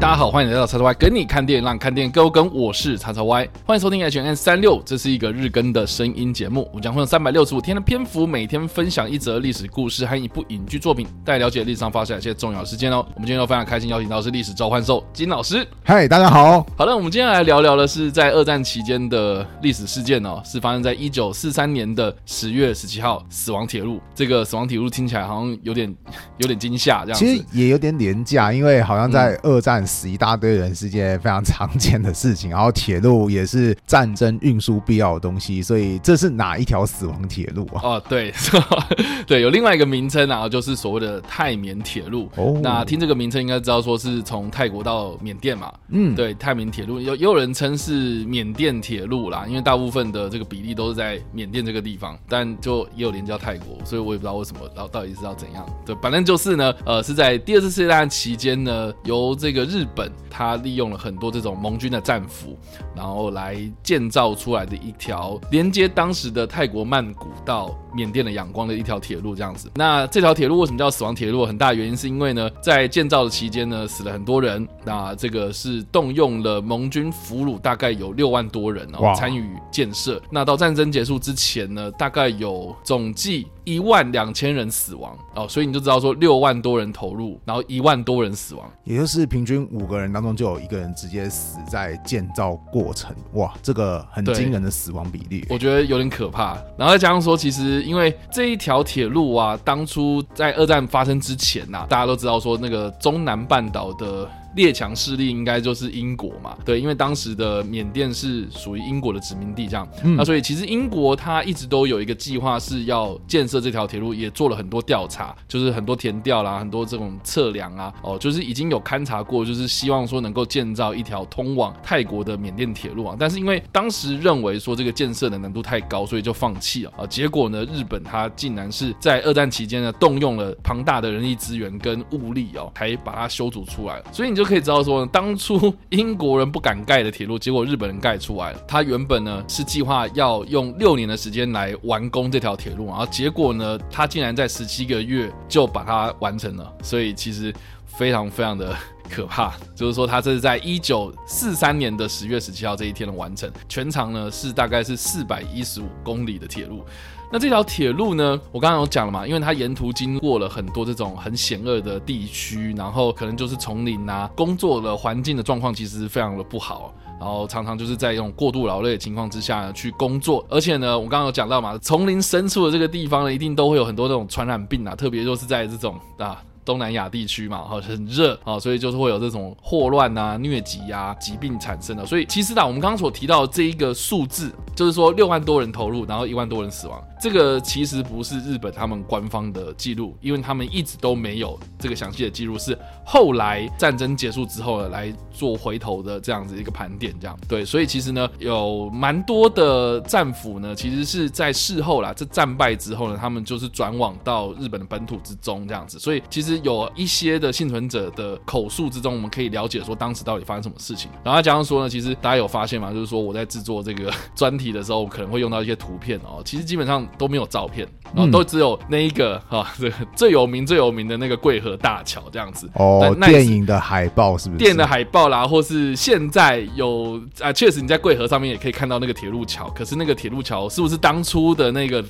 大家好，欢迎来到叉叉 Y 跟你看电影，让你看电影更有梗。我是叉叉 Y，欢迎收听 H N 三六，这是一个日更的声音节目。我们将会用三百六十五天的篇幅，每天分享一则历史故事和一部影剧作品，带了解历史上发生一些重要事件哦。我们今天都非常开心，邀请到的是历史召唤兽金老师。嗨，大家好。好了，我们今天来聊聊的是在二战期间的历史事件哦，是发生在一九四三年的十月十七号，死亡铁路。这个死亡铁路听起来好像有点有点惊吓，这样。其实也有点廉价，因为好像在二战。死一大堆人是件非常常见的事情，然后铁路也是战争运输必要的东西，所以这是哪一条死亡铁路啊？哦，对，对，有另外一个名称啊，就是所谓的泰缅铁路。哦，那听这个名称应该知道说是从泰国到缅甸嘛。嗯，对，泰缅铁路有也有人称是缅甸铁路啦，因为大部分的这个比例都是在缅甸这个地方，但就也有连接到泰国，所以我也不知道为什么，然后到底是要怎样。对，反正就是呢，呃，是在第二次世界大战期间呢，由这个日日本他利用了很多这种盟军的战俘，然后来建造出来的一条连接当时的泰国曼谷到缅甸的仰光的一条铁路，这样子。那这条铁路为什么叫死亡铁路？很大原因是因为呢，在建造的期间呢，死了很多人。那这个是动用了盟军俘虏，大概有六万多人哦，参与建设。那到战争结束之前呢，大概有总计一万两千人死亡哦，所以你就知道说六万多人投入，然后一万多人死亡，也就是平均。五个人当中就有一个人直接死在建造过程，哇，这个很惊人的死亡比例，我觉得有点可怕。然后再加上说，其实因为这一条铁路啊，当初在二战发生之前呐、啊，大家都知道说那个中南半岛的。列强势力应该就是英国嘛，对，因为当时的缅甸是属于英国的殖民地，这样，嗯、那所以其实英国它一直都有一个计划是要建设这条铁路，也做了很多调查，就是很多填调啦，很多这种测量啊，哦，就是已经有勘察过，就是希望说能够建造一条通往泰国的缅甸铁路啊，但是因为当时认为说这个建设的难度太高，所以就放弃了啊。结果呢，日本它竟然是在二战期间呢，动用了庞大的人力资源跟物力哦，才把它修筑出来。了，所以你就可以知道说呢，当初英国人不敢盖的铁路，结果日本人盖出来了。他原本呢是计划要用六年的时间来完工这条铁路，然后结果呢，他竟然在十七个月就把它完成了。所以其实非常非常的可怕，就是说他这是在一九四三年的十月十七号这一天的完成，全长呢是大概是四百一十五公里的铁路。那这条铁路呢，我刚刚有讲了嘛，因为它沿途经过了很多这种很险恶的地区，然后可能就是丛林啊，工作的环境的状况其实非常的不好，然后常常就是在这种过度劳累的情况之下呢去工作，而且呢，我刚刚有讲到嘛，丛林深处的这个地方呢，一定都会有很多这种传染病啊，特别就是在这种啊。东南亚地区嘛，哈，很热啊，所以就是会有这种霍乱啊、疟疾啊、疾病产生的。所以其实啊，我们刚刚所提到这一个数字，就是说六万多人投入，然后一万多人死亡，这个其实不是日本他们官方的记录，因为他们一直都没有这个详细的记录，是后来战争结束之后呢来做回头的这样子一个盘点，这样对。所以其实呢，有蛮多的战俘呢，其实是在事后啦，这战败之后呢，他们就是转往到日本的本土之中这样子。所以其实。有一些的幸存者的口述之中，我们可以了解说当时到底发生什么事情。然后加上说呢，其实大家有发现吗？就是说我在制作这个专题的时候，可能会用到一些图片哦。其实基本上都没有照片，然后都只有那一个哈，这个最有名最有名的那个桂河大桥这样子。哦，电影的海报是不是？电影的海报啦，或是现在有啊，确实你在桂河上面也可以看到那个铁路桥。可是那个铁路桥是不是当初的那个？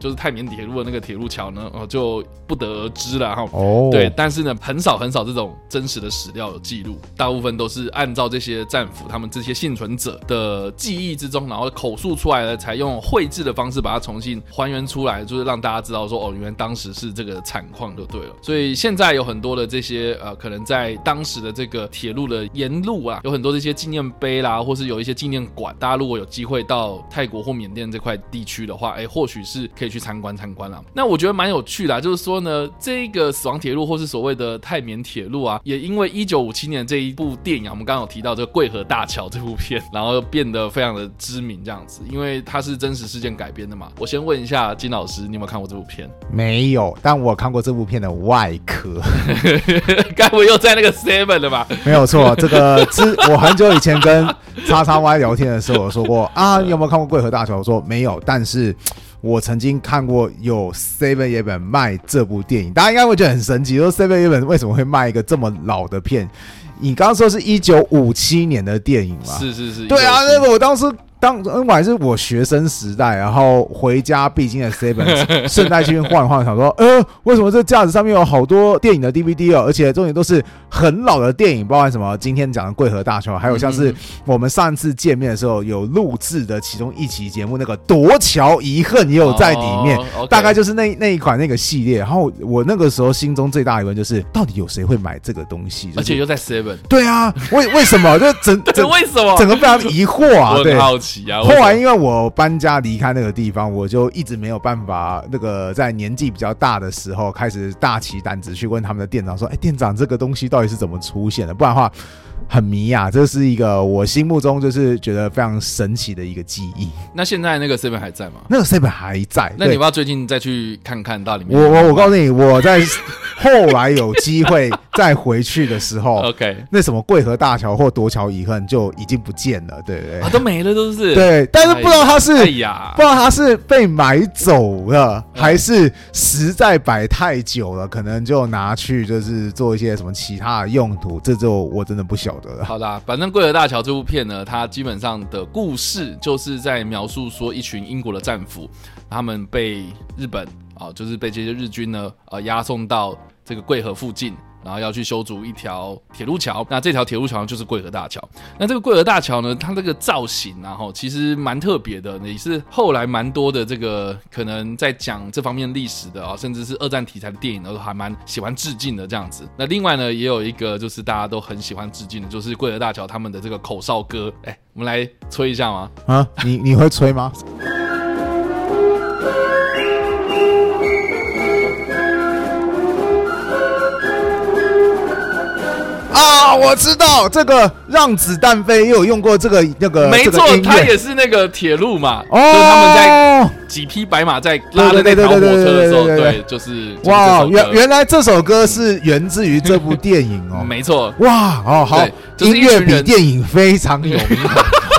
就是泰缅铁路的那个铁路桥呢，哦，就不得而知了哈。哦，对，但是呢，很少很少这种真实的史料有记录，大部分都是按照这些战俘他们这些幸存者的记忆之中，然后口述出来的，才用绘制的方式把它重新还原出来，就是让大家知道说，哦，原来当时是这个惨况就对了。所以现在有很多的这些呃，可能在当时的这个铁路的沿路啊，有很多这些纪念碑啦，或是有一些纪念馆，大家如果有机会到泰国或缅甸这块地区的话，哎，或许是可以。去参观参观了，那我觉得蛮有趣的，就是说呢，这个死亡铁路或是所谓的泰缅铁路啊，也因为一九五七年这一部电影啊，我们刚刚有提到这个桂河大桥这部片，然后变得非常的知名这样子，因为它是真实事件改编的嘛。我先问一下金老师，你有没有看过这部片？没有，但我看过这部片的外壳，该不会又在那个 Seven 了吧？没有错，这个之我很久以前跟叉叉 Y 聊天的时候，我说过啊，你有没有看过桂河大桥？我说没有，但是。我曾经看过有 Seven Eleven 卖这部电影，大家应该会觉得很神奇，说 Seven Eleven 为什么会卖一个这么老的片？你刚刚说是一九五七年的电影吗？是是是，对啊，那个我当时。当我还是我学生时代，然后回家必经的 Seven，顺带去晃一晃，想说，呃，为什么这架子上面有好多电影的 DVD 哦？而且重点都是很老的电影，包含什么今天讲的《桂河大桥》，还有像是我们上次见面的时候有录制的其中一期节目，那个《夺桥遗恨》也有在里面，大概就是那那一款那个系列。然后我那个时候心中最大的疑问就是，到底有谁会买这个东西？就是、而且又在 Seven。对啊，为为什么？就整 整为什么？整个非常疑惑啊！对。后来因为我搬家离开那个地方，我就一直没有办法那个在年纪比较大的时候开始大起胆子去问他们的店长说：“哎，店长，这个东西到底是怎么出现的？不然的话。”很迷啊，这是一个我心目中就是觉得非常神奇的一个记忆。那现在那个 seven 还在吗？那个 seven 还在。那你要不要最近再去看看到里面？我我我告诉你，我在后来有机会再回去的时候，OK，那什么桂河大桥或夺桥遗恨就已经不见了，对不对？啊，都没了，都是。对，但是不知道他是，哎呀，不知道他是被买走了，还是实在摆太久了，可能就拿去就是做一些什么其他的用途，这就我真的不晓得了。好啦，反正《桂河大桥》这部片呢，它基本上的故事就是在描述说一群英国的战俘，他们被日本啊，就是被这些日军呢，呃，押送到这个桂河附近。然后要去修筑一条铁路桥，那这条铁路桥就是贵河大桥。那这个贵河大桥呢，它这个造型然后其实蛮特别的，也是后来蛮多的这个可能在讲这方面历史的啊，甚至是二战题材的电影都还蛮喜欢致敬的这样子。那另外呢，也有一个就是大家都很喜欢致敬的，就是贵河大桥他们的这个口哨歌。哎，我们来吹一下吗？啊，你你会吹吗？啊，我知道这个让子弹飞，也有用过这个那个，没错，他也是那个铁路嘛，哦，就是他们在几匹白马在拉的那条火车的时候，对，就是哇，原原来这首歌是源自于这部电影哦，没错，哇，哦好，音乐比电影非常有名。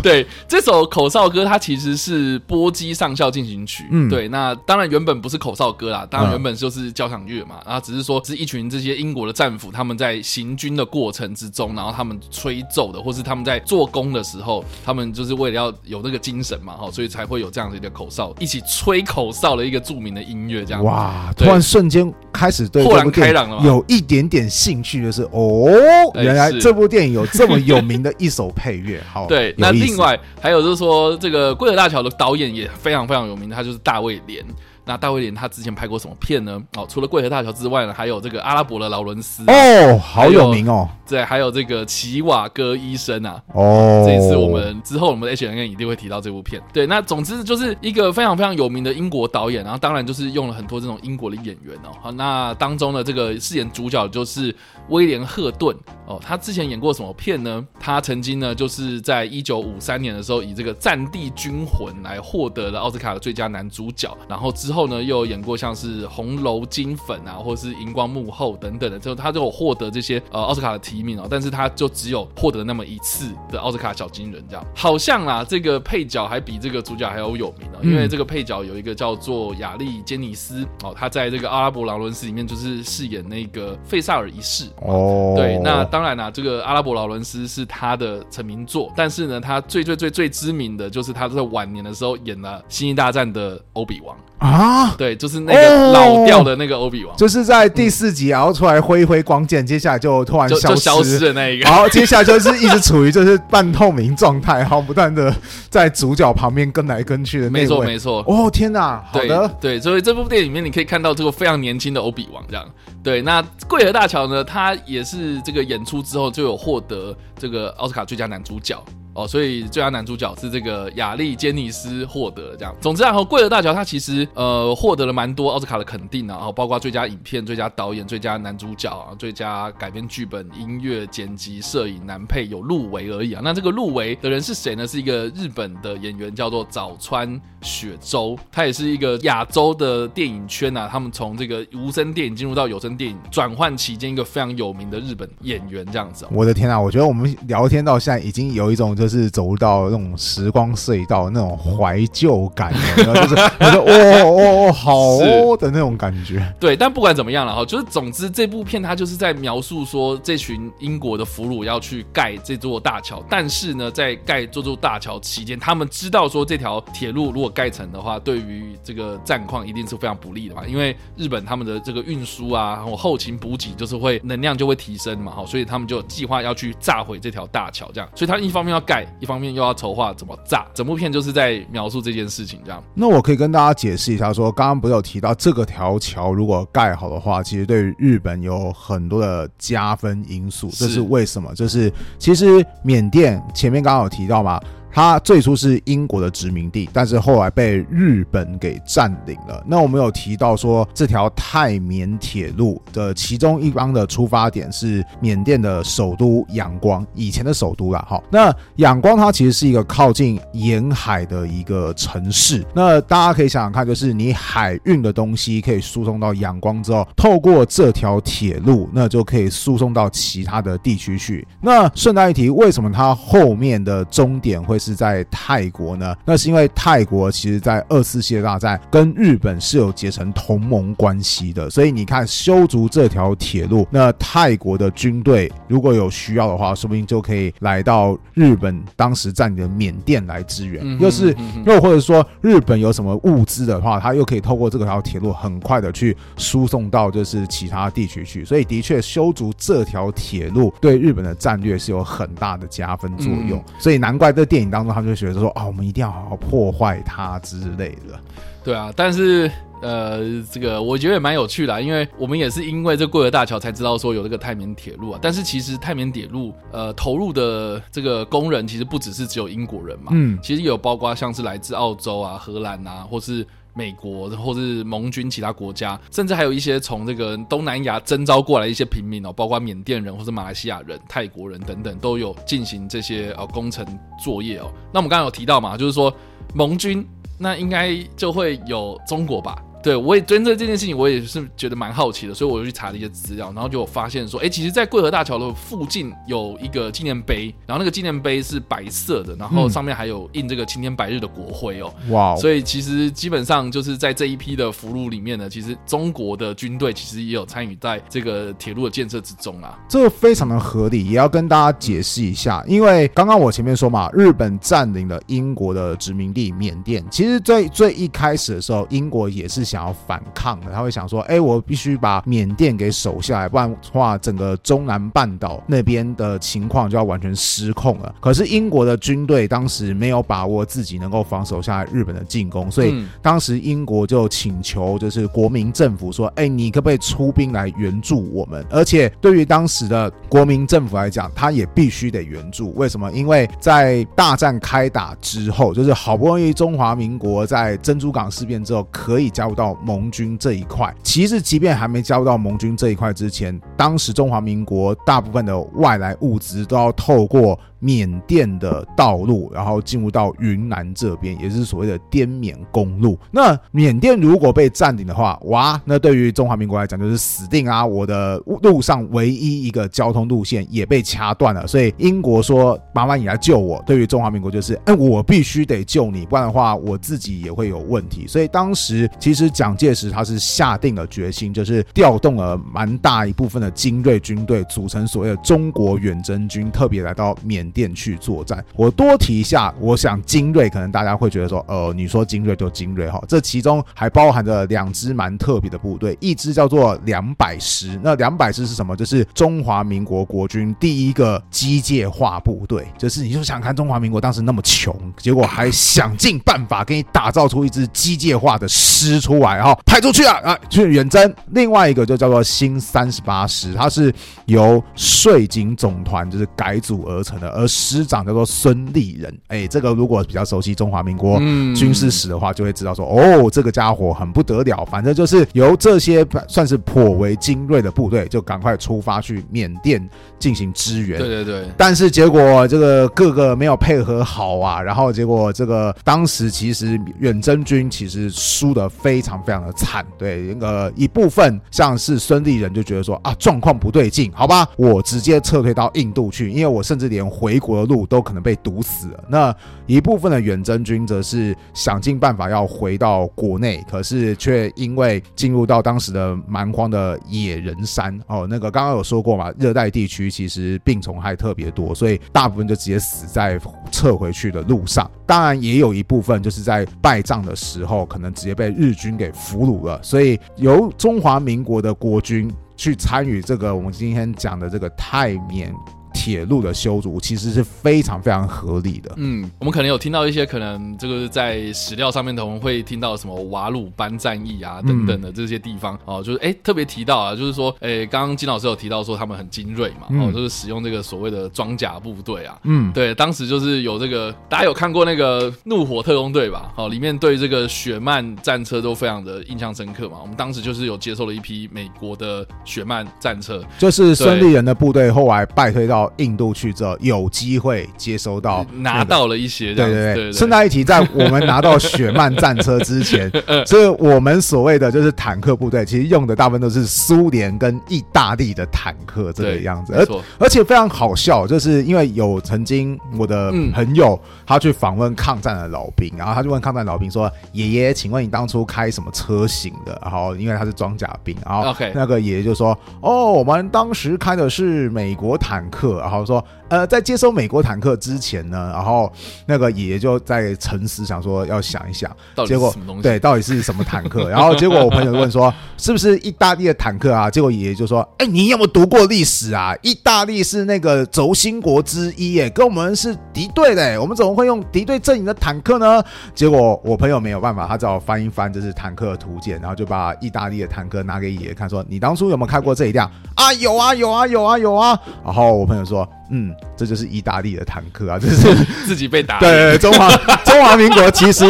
对，这首口哨歌，它其实是波姬上校进行曲。嗯，对，那当然原本不是口哨歌啦，当然原本就是交响乐嘛。然后只是说是一群这些英国的战俘，他们在行军的过程之中，然后他们吹奏的，或是他们在做工的时候，他们就是为了要有那个精神嘛，哈，所以才会有这样的一个口哨，一起吹口哨的一个著名的音乐，这样。哇，突然瞬间开始对豁然开朗了，有一点点兴趣，就是哦，原来这部电影有这么有名的一首配乐。好，对，那另另外还有就是说，这个《贵德大桥》的导演也非常非常有名，他就是大卫连。那大卫连他之前拍过什么片呢？哦，除了《桂河大桥》之外呢，还有这个《阿拉伯的劳伦斯》哦，好有名哦。对，还有这个《奇瓦戈医生》啊，哦，这一次我们之后我们的 H N N 一定会提到这部片。对，那总之就是一个非常非常有名的英国导演，然后当然就是用了很多这种英国的演员哦。好，那当中的这个饰演主角就是威廉·赫顿哦，他之前演过什么片呢？他曾经呢就是在一九五三年的时候以这个《战地军魂》来获得了奥斯卡的最佳男主角，然后之后。后呢，又演过像是《红楼金粉》啊，或是《荧光幕后》等等的，之后他就有获得这些呃奥斯卡的提名哦，但是他就只有获得那么一次的奥斯卡小金人这样。好像啊，这个配角还比这个主角还要有名哦，因为这个配角有一个叫做亚历坚尼斯哦，他在这个《阿拉伯劳伦斯》里面就是饰演那个费萨尔一世哦。对，那当然啊，这个《阿拉伯劳伦斯》是他的成名作，但是呢，他最最最最知名的就是他在晚年的时候演了《星际大战》的欧比王。啊，对，就是那个老掉的那个欧比王，就是在第四集，然后出来挥一挥光剑，接下来就突然消失，就消失的那一个。然后接下来就是一直处于就是半透明状态，然后不断的在主角旁边跟来跟去的那种。没错，没错。哦，天哪，好的，对，所以这部电影里面你可以看到这个非常年轻的欧比王这样。对，那桂河大桥呢，他也是这个演出之后就有获得这个奥斯卡最佳男主角。哦，所以最佳男主角是这个亚历坚尼斯获得这样。总之啊，和贵河大桥它其实呃获得了蛮多奥斯卡的肯定啊，然后包括最佳影片、最佳导演、最佳男主角啊、最佳改编剧本、音乐剪辑、摄影、男配有入围而已啊。那这个入围的人是谁呢？是一个日本的演员，叫做早川雪洲，他也是一个亚洲的电影圈啊，他们从这个无声电影进入到有声电影转换期间一个非常有名的日本演员这样子。我的天啊，我觉得我们聊天到现在已经有一种。就是走到那种时光隧道那种怀旧感，然后就是我说哦哦哦好哦 的那种感觉。对，但不管怎么样了哈，就是总之这部片它就是在描述说这群英国的俘虏要去盖这座大桥，但是呢，在盖这座大桥期间，他们知道说这条铁路如果盖成的话，对于这个战况一定是非常不利的嘛，因为日本他们的这个运输啊，然后后勤补给就是会能量就会提升嘛，哈，所以他们就计划要去炸毁这条大桥，这样，所以他一方面要盖，一方面又要筹划怎么炸，整部片就是在描述这件事情，这样。那我可以跟大家解释一下，说刚刚不是有提到这个条桥如果盖好的话，其实对于日本有很多的加分因素，这是为什么？就是其实缅甸前面刚刚有提到嘛。它最初是英国的殖民地，但是后来被日本给占领了。那我们有提到说，这条泰缅铁路的其中一方的出发点是缅甸的首都仰光，以前的首都啦。好，那仰光它其实是一个靠近沿海的一个城市。那大家可以想想看，就是你海运的东西可以输送到仰光之后，透过这条铁路，那就可以输送到其他的地区去。那顺带一提，为什么它后面的终点会是在泰国呢？那是因为泰国其实，在二次世界大战跟日本是有结成同盟关系的，所以你看修筑这条铁路，那泰国的军队如果有需要的话，说不定就可以来到日本当时占领的缅甸来支援。又、是又或者说日本有什么物资的话，他又可以透过这条铁路很快的去输送到就是其他地区去。所以的确修筑这条铁路对日本的战略是有很大的加分作用。所以难怪这电影当中他们就觉得说啊，我们一定要好好破坏它之类的。对啊，但是呃，这个我觉得也蛮有趣的，因为我们也是因为这桂河大桥才知道说有这个泰缅铁路啊。但是其实泰缅铁路呃投入的这个工人其实不只是只有英国人嘛，嗯，其实有包括像是来自澳洲啊、荷兰啊，或是。美国或是盟军其他国家，甚至还有一些从这个东南亚征召过来一些平民哦，包括缅甸人或是马来西亚人、泰国人等等，都有进行这些呃工程作业哦。那我们刚刚有提到嘛，就是说盟军那应该就会有中国吧？对，我也针对这件事情，我也是觉得蛮好奇的，所以我就去查了一些资料，然后就发现说，哎，其实，在贵河大桥的附近有一个纪念碑，然后那个纪念碑是白色的，然后上面还有印这个青天白日的国徽哦。哇、嗯！所以其实基本上就是在这一批的俘虏里面呢，其实中国的军队其实也有参与在这个铁路的建设之中啊。这个非常的合理，也要跟大家解释一下，因为刚刚我前面说嘛，日本占领了英国的殖民地缅甸，其实最最一开始的时候，英国也是。想要反抗的，他会想说：“哎，我必须把缅甸给守下来，不然的话，整个中南半岛那边的情况就要完全失控了。”可是英国的军队当时没有把握自己能够防守下来日本的进攻，所以当时英国就请求就是国民政府说：“哎，你可不可以出兵来援助我们？”而且对于当时的国民政府来讲，他也必须得援助。为什么？因为在大战开打之后，就是好不容易中华民国在珍珠港事变之后可以加入。到盟军这一块，其实即便还没加入到盟军这一块之前，当时中华民国大部分的外来物资都要透过。缅甸的道路，然后进入到云南这边，也是所谓的滇缅公路。那缅甸如果被占领的话，哇，那对于中华民国来讲就是死定啊！我的路上唯一一个交通路线也被掐断了。所以英国说：“麻烦你来救我。”对于中华民国就是：“哎，我必须得救你，不然的话我自己也会有问题。”所以当时其实蒋介石他是下定了决心，就是调动了蛮大一部分的精锐军队，组成所谓的中国远征军，特别来到缅。电去作战，我多提一下，我想精锐可能大家会觉得说，呃，你说精锐就精锐哈，这其中还包含着两支蛮特别的部队，一支叫做两百师，那两百师是什么？就是中华民国国军第一个机械化部队，就是你就想看中华民国当时那么穷，结果还想尽办法给你打造出一支机械化的师出来，哈，派出去啊啊去远征。另外一个就叫做新三十八师，它是由税警总团就是改组而成的，而师长叫做孙立人，哎，这个如果比较熟悉中华民国军事史的话，就会知道说，哦，这个家伙很不得了。反正就是由这些算是颇为精锐的部队，就赶快出发去缅甸进行支援。对对对。但是结果这个各个没有配合好啊，然后结果这个当时其实远征军其实输的非常非常的惨。对，那个一部分像是孙立人就觉得说啊，状况不对劲，好吧，我直接撤退到印度去，因为我甚至连回回国的路都可能被堵死了。那一部分的远征军则是想尽办法要回到国内，可是却因为进入到当时的蛮荒的野人山哦，那个刚刚有说过嘛，热带地区其实病虫害特别多，所以大部分就直接死在撤回去的路上。当然也有一部分就是在败仗的时候，可能直接被日军给俘虏了。所以由中华民国的国军去参与这个我们今天讲的这个泰缅。铁路的修筑其实是非常非常合理的。嗯，我们可能有听到一些可能这个在史料上面，我们会听到什么瓦鲁班战役啊等等的这些地方哦，就是哎特别提到啊，就是说哎，刚刚金老师有提到说他们很精锐嘛，哦，就是使用这个所谓的装甲部队啊。嗯，对，当时就是有这个大家有看过那个怒火特工队吧？哦，里面对这个雪曼战车都非常的印象深刻嘛。我们当时就是有接受了一批美国的雪曼战车，就是孙立人的部队后来败退到。到印度去之后，有机会接收到、那个、拿到了一些，对对对。顺带一提，在我们拿到雪曼战车之前，所以我们所谓的就是坦克部队，其实用的大部分都是苏联跟意大利的坦克这个样子。而而且非常好笑，就是因为有曾经我的朋友他去访问抗战的老兵，然后他就问抗战老兵说：“爷爷，请问你当初开什么车型的？”然后因为他是装甲兵，然后那个爷爷就说：“哦，我们当时开的是美国坦克。”然后说，呃，在接收美国坦克之前呢，然后那个爷爷就在沉思，想说要想一想，结果对，到底是什么坦克？然后结果我朋友问说，是不是意大利的坦克啊？结果爷爷就说，哎，你有没有读过历史啊？意大利是那个轴心国之一，哎，跟我们是敌对的，我们怎么会用敌对阵营的坦克呢？结果我朋友没有办法，他只好翻一翻就是坦克的图鉴，然后就把意大利的坦克拿给爷爷看，说，你当初有没有开过这一辆？啊，有啊，有啊，有啊，有啊。然后我朋友说。嗯，这就是意大利的坦克啊，这是 自己被打。对，中华 中华民国其实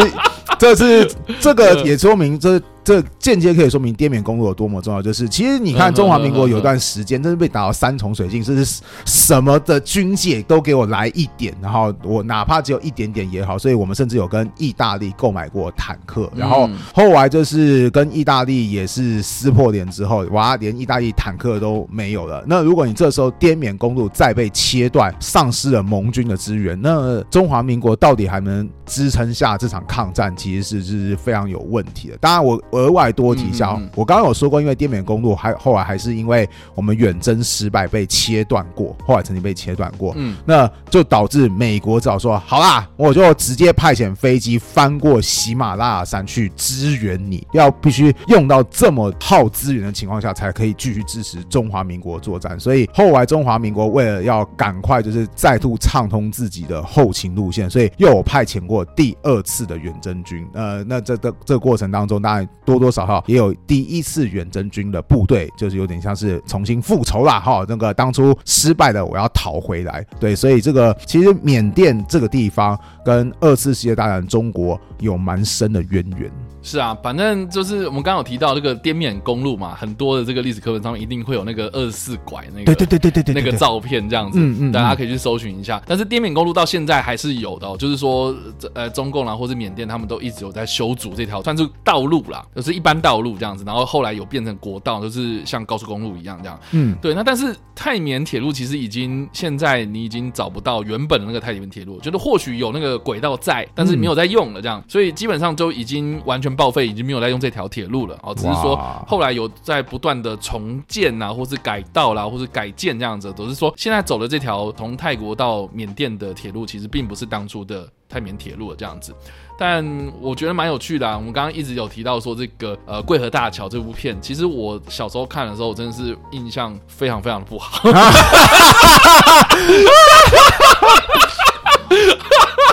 这是这个也说明这。这间接可以说明滇缅公路有多么重要。就是其实你看，中华民国有一段时间真是被打到山穷水尽，甚至什么的军械都给我来一点，然后我哪怕只有一点点也好。所以我们甚至有跟意大利购买过坦克，然后后来就是跟意大利也是撕破脸之后，哇，连意大利坦克都没有了。那如果你这时候滇缅公路再被切断，丧失了盟军的资源，那中华民国到底还能支撑下这场抗战，其实是是非常有问题的。当然我。额外多提一下，我刚刚有说过，因为滇缅公路还后来还是因为我们远征失败被切断过，后来曾经被切断过，嗯，那就导致美国只好说好啦，我就直接派遣飞机翻过喜马拉雅山去支援你，要必须用到这么耗资源的情况下，才可以继续支持中华民国作战。所以后来中华民国为了要赶快就是再度畅通自己的后勤路线，所以又有派遣过第二次的远征军。呃，那这个这个过程当中，当然。多多少少也有第一次远征军的部队，就是有点像是重新复仇啦，哈，那个当初失败的我要讨回来，对，所以这个其实缅甸这个地方跟二次世界大战中国有蛮深的渊源。是啊，反正就是我们刚刚有提到这个滇缅公路嘛，很多的这个历史课本上面一定会有那个二十四拐那个，对对对对对对，那个照片这样子，嗯嗯，大家可以去搜寻一下。但是滇缅公路到现在还是有的哦，就是说，呃，中共啦或者缅甸他们都一直有在修筑这条算是道路啦，就是一般道路这样子，然后后来有变成国道，就是像高速公路一样这样。嗯，对。那但是泰缅铁路其实已经现在你已经找不到原本的那个泰缅铁路，觉得或许有那个轨道在，但是没有在用了这样，所以基本上就已经完全报废，已经没有在用这条铁路了哦。只是说后来有在不断的重建啊，或是改道啦，或是改建这样子，都是说现在走的这条从泰国到缅甸的铁路，其实并不是当初的泰缅铁路这样子。但我觉得蛮有趣的啊！我们刚刚一直有提到说这个呃桂河大桥这部片，其实我小时候看的时候，我真的是印象非常非常的不好。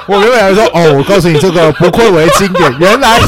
我原本来说哦，我告诉你这个不愧为经典，原来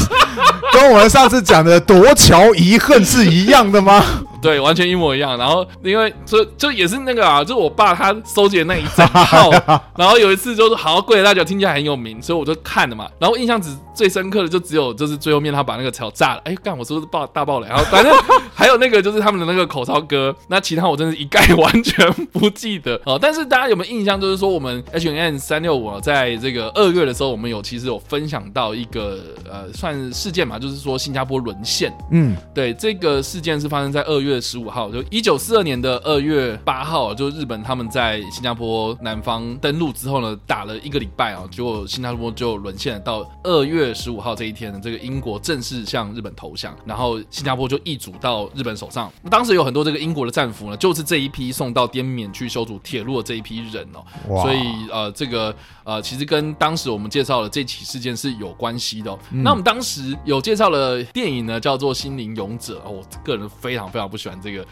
跟我们上次讲的夺桥遗恨是一样的吗？对，完全一模一样。然后因为就就也是那个啊，就我爸他收集的那一整套。然后有一次就是好像桂河大桥听起来很有名，所以我就看了嘛。然后印象只最深刻的就只有就是最后面他把那个桥炸了。哎，干我是不是爆大爆雷？然后反正 还有那个就是他们的那个口哨歌。那其他我真是一概 完全不记得哦。但是大家有没有印象？就是说我们 H N 三六五在这个二月的时候，我们有其实有分享到一个呃算事件嘛，就是说新加坡沦陷。嗯，对，这个事件是发生在二月。月十五号，就一九四二年的二月八号，就日本他们在新加坡南方登陆之后呢，打了一个礼拜啊，结果新加坡就沦陷了。到二月十五号这一天呢，这个英国正式向日本投降，然后新加坡就易主到日本手上。当时有很多这个英国的战俘呢，就是这一批送到滇缅去修筑铁路的这一批人哦，所以呃，这个呃，其实跟当时我们介绍的这起事件是有关系的哦。嗯、那我们当时有介绍了电影呢，叫做《心灵勇者》哦，我个人非常非常不喜欢这个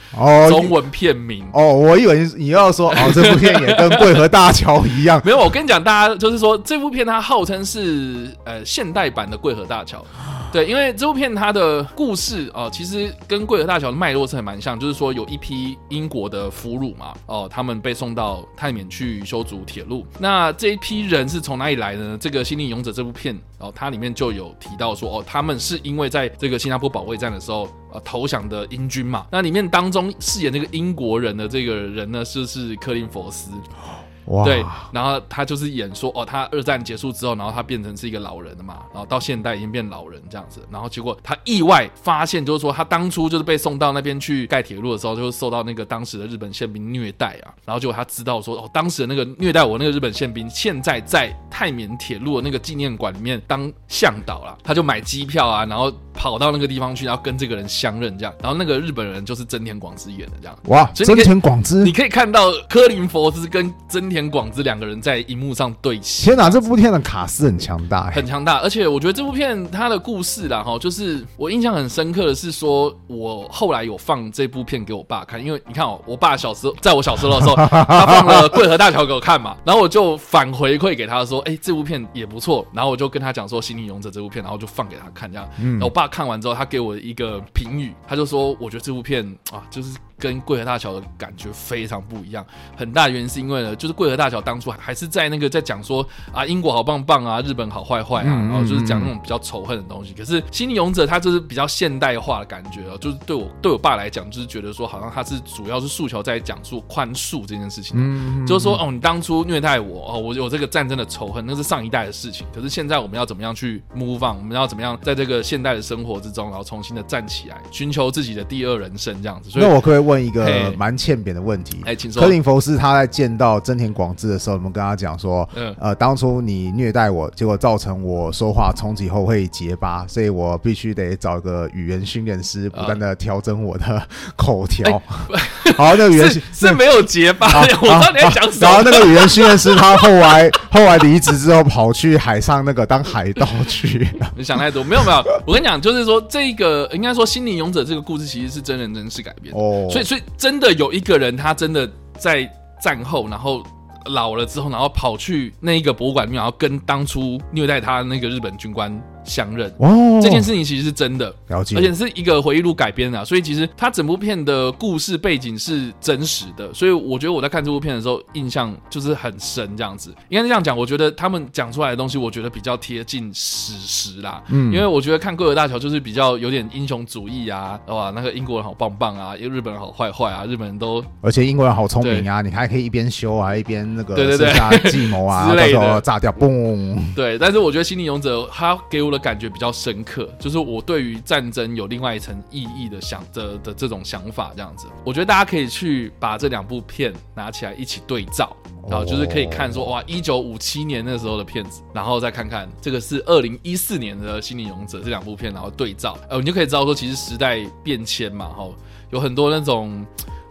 中文片名哦，哦。我以为你要说哦，这部片也跟桂河大桥一样。没有，我跟你讲，大家就是说这部片它号称是呃现代版的桂河大桥。对，因为这部片它的故事哦，其实跟贵和大桥的脉络是很蛮像，就是说有一批英国的俘虏嘛，哦，他们被送到泰缅去修筑铁路。那这一批人是从哪里来的呢？这个《心灵勇者》这部片哦，它里面就有提到说，哦，他们是因为在这个新加坡保卫战的时候，呃，投降的英军嘛。那里面当中饰演那个英国人的这个人呢，就是柯林佛斯。哇对，然后他就是演说哦，他二战结束之后，然后他变成是一个老人了嘛，然后到现代已经变老人这样子，然后结果他意外发现，就是说他当初就是被送到那边去盖铁路的时候，就是受到那个当时的日本宪兵虐待啊，然后结果他知道说哦，当时的那个虐待我那个日本宪兵，现在在泰缅铁路的那个纪念馆里面当向导了，他就买机票啊，然后跑到那个地方去，然后跟这个人相认这样，然后那个日本人就是真田广之演的这样，哇，真田广之，你可以看到柯林佛斯跟真田。广之两个人在荧幕上对戏，天哪！这部片的卡司很强大，很强大。而且我觉得这部片它的故事啦，哈，就是我印象很深刻的是说，我后来有放这部片给我爸看，因为你看哦，我爸小时候在我小时候的时候，他放了《桂河大桥》给我看嘛，然后我就反回馈给他说，哎，这部片也不错。然后我就跟他讲说，《心灵勇者》这部片，然后就放给他看，这样。嗯，我爸看完之后，他给我一个评语，他就说，我觉得这部片啊，就是。跟桂河大桥的感觉非常不一样，很大原因是因为呢，就是桂河大桥当初还是在那个在讲说啊，英国好棒棒啊，日本好坏坏啊，然后就是讲那种比较仇恨的东西。可是《心灵勇者》他就是比较现代化的感觉啊，就是对我对我爸来讲，就是觉得说好像他是主要是诉求在讲述宽恕这件事情，嗯，就是说哦，你当初虐待我哦，我有这个战争的仇恨，那是上一代的事情。可是现在我们要怎么样去 move on？我们要怎么样在这个现代的生活之中，然后重新的站起来，寻求自己的第二人生这样子。所以那我可以问一个蛮欠扁的问题。哎，请说。柯林佛斯他在见到真田广志的时候，我们跟他讲说，嗯，呃，当初你虐待我，结果造成我说话从此以后会结巴，所以我必须得找一个语言训练师，不断的调整我的口条。好，那个语言是是没有结巴，我知道你在讲什么。然后那个语言训练师他后来 后来离职之后，跑去海上那个当海盗去。你想太多，没有没有。我跟你讲，就是说这个应该说《心灵勇者》这个故事其实是真人真事改编哦，所以所以真的。有一个人，他真的在战后，然后老了之后，然后跑去那一个博物馆里面，然后跟当初虐待他的那个日本军官。相认哦，这件事情其实是真的，了解，而且是一个回忆录改编的，所以其实它整部片的故事背景是真实的，所以我觉得我在看这部片的时候印象就是很深，这样子应该是这样讲。我觉得他们讲出来的东西，我觉得比较贴近史实啦，嗯，因为我觉得看贵和大桥就是比较有点英雄主义啊，哇，那个英国人好棒棒啊，因为日本人好坏坏啊，日本人都，而且英国人好聪明啊，你还可以一边修啊一边那个对对对计谋啊 之类的炸掉，嘣，对。但是我觉得心灵勇者他给我的。感觉比较深刻，就是我对于战争有另外一层意义的想的的这种想法，这样子，我觉得大家可以去把这两部片拿起来一起对照，然后就是可以看说，哇，一九五七年那时候的片子，然后再看看这个是二零一四年的《心灵勇者》这两部片，然后对照，呃，你就可以知道说，其实时代变迁嘛，哈，有很多那种。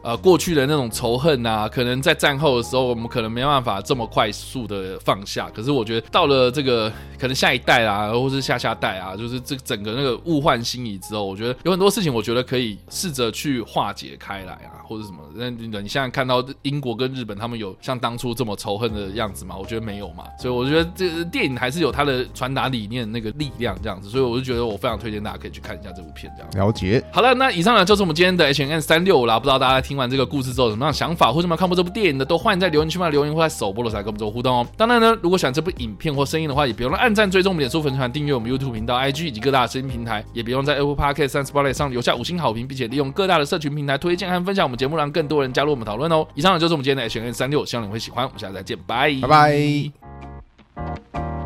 呃，过去的那种仇恨啊，可能在战后的时候，我们可能没办法这么快速的放下。可是我觉得到了这个可能下一代啊，或是下下代啊，就是这整个那个物换星移之后，我觉得有很多事情，我觉得可以试着去化解开来啊，或者什么。那你现在看到英国跟日本他们有像当初这么仇恨的样子吗？我觉得没有嘛。所以我觉得这个电影还是有它的传达理念那个力量这样子。所以我就觉得我非常推荐大家可以去看一下这部片这样。了解。好了，那以上呢就是我们今天的 H N 三六五啦。不知道大家听。听完这个故事之后有什么样想法，或者有没有看过这部电影的，都欢迎在留言区里留言，或在首播的时候跟我们做互动哦。当然呢，如果喜欢这部影片或声音的话，也别忘了按赞、追踪我们脸书粉丝团、订阅我们 YouTube 频道、IG 以及各大声音平台，也别忘在 Apple Podcast 三十八 y 上留下五星好评，并且利用各大的社群平台推荐和分享我们节目，让更多人加入我们讨论哦。以上就是我们今天的 H&M 365，希望你会喜欢。我们下次再见，拜拜拜。